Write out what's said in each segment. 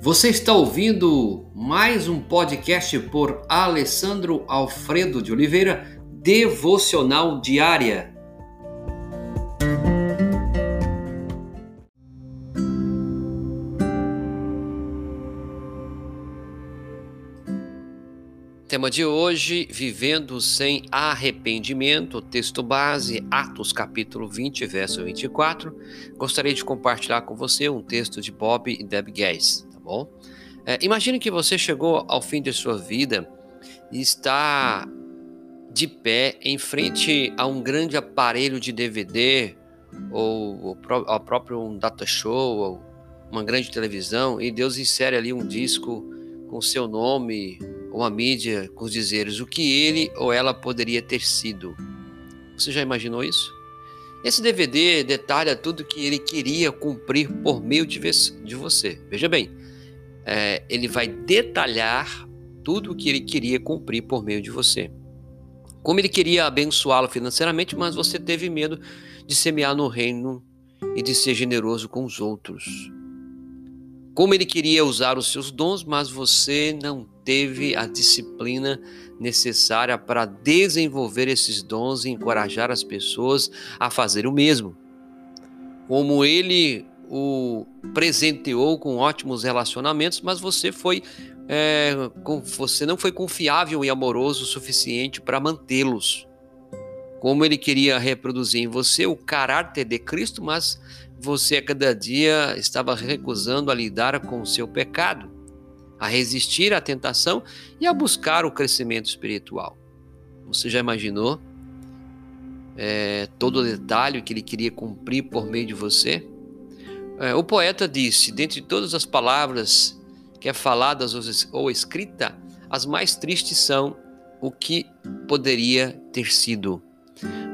Você está ouvindo mais um podcast por Alessandro Alfredo de Oliveira, Devocional Diária. Tema de hoje: Vivendo sem arrependimento, texto base, Atos capítulo 20, verso 24. Gostaria de compartilhar com você um texto de Bob e Deb tá bom? É, imagine que você chegou ao fim de sua vida e está de pé em frente a um grande aparelho de DVD ou ao próprio um data show ou uma grande televisão e Deus insere ali um disco com seu nome ou a mídia com os dizeres o que ele ou ela poderia ter sido. Você já imaginou isso? Esse DVD detalha tudo que ele queria cumprir por meio de, de você. Veja bem, é, ele vai detalhar tudo o que ele queria cumprir por meio de você. Como ele queria abençoá-lo financeiramente, mas você teve medo de semear no reino e de ser generoso com os outros como ele queria usar os seus dons, mas você não teve a disciplina necessária para desenvolver esses dons e encorajar as pessoas a fazer o mesmo. Como ele o presenteou com ótimos relacionamentos, mas você foi é, você não foi confiável e amoroso o suficiente para mantê-los. Como ele queria reproduzir em você o caráter de Cristo, mas você a cada dia estava recusando a lidar com o seu pecado, a resistir à tentação e a buscar o crescimento espiritual. Você já imaginou é, todo o detalhe que ele queria cumprir por meio de você? É, o poeta disse: dentre todas as palavras que é faladas ou escrita, as mais tristes são o que poderia ter sido.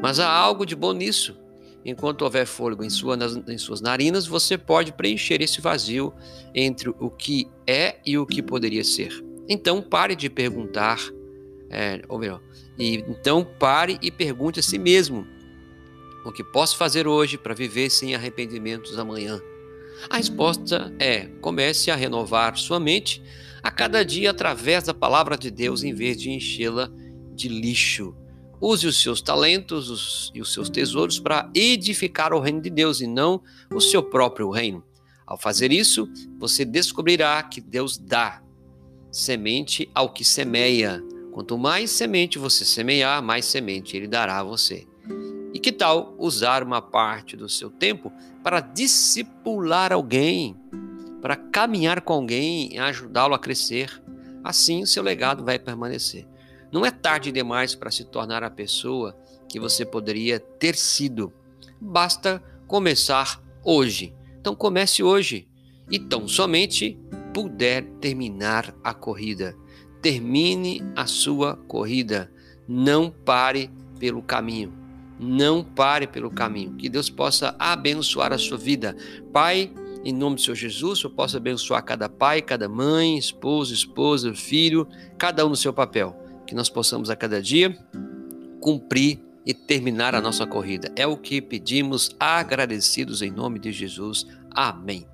Mas há algo de bom nisso. Enquanto houver fôlego em, sua, em suas narinas, você pode preencher esse vazio entre o que é e o que poderia ser. Então pare de perguntar, é, ou melhor, e, então pare e pergunte a si mesmo: o que posso fazer hoje para viver sem arrependimentos amanhã? A resposta é: comece a renovar sua mente a cada dia através da palavra de Deus em vez de enchê-la de lixo. Use os seus talentos os, e os seus tesouros para edificar o reino de Deus e não o seu próprio reino. Ao fazer isso, você descobrirá que Deus dá semente ao que semeia. Quanto mais semente você semear, mais semente ele dará a você. Que tal usar uma parte do seu tempo para discipular alguém, para caminhar com alguém e ajudá-lo a crescer? Assim, o seu legado vai permanecer. Não é tarde demais para se tornar a pessoa que você poderia ter sido. Basta começar hoje. Então comece hoje e tão somente puder terminar a corrida. Termine a sua corrida. Não pare pelo caminho. Não pare pelo caminho. Que Deus possa abençoar a sua vida. Pai, em nome do Senhor Jesus, eu possa abençoar cada pai, cada mãe, esposo, esposa, filho, cada um no seu papel que nós possamos a cada dia cumprir e terminar a nossa corrida. É o que pedimos, agradecidos em nome de Jesus. Amém.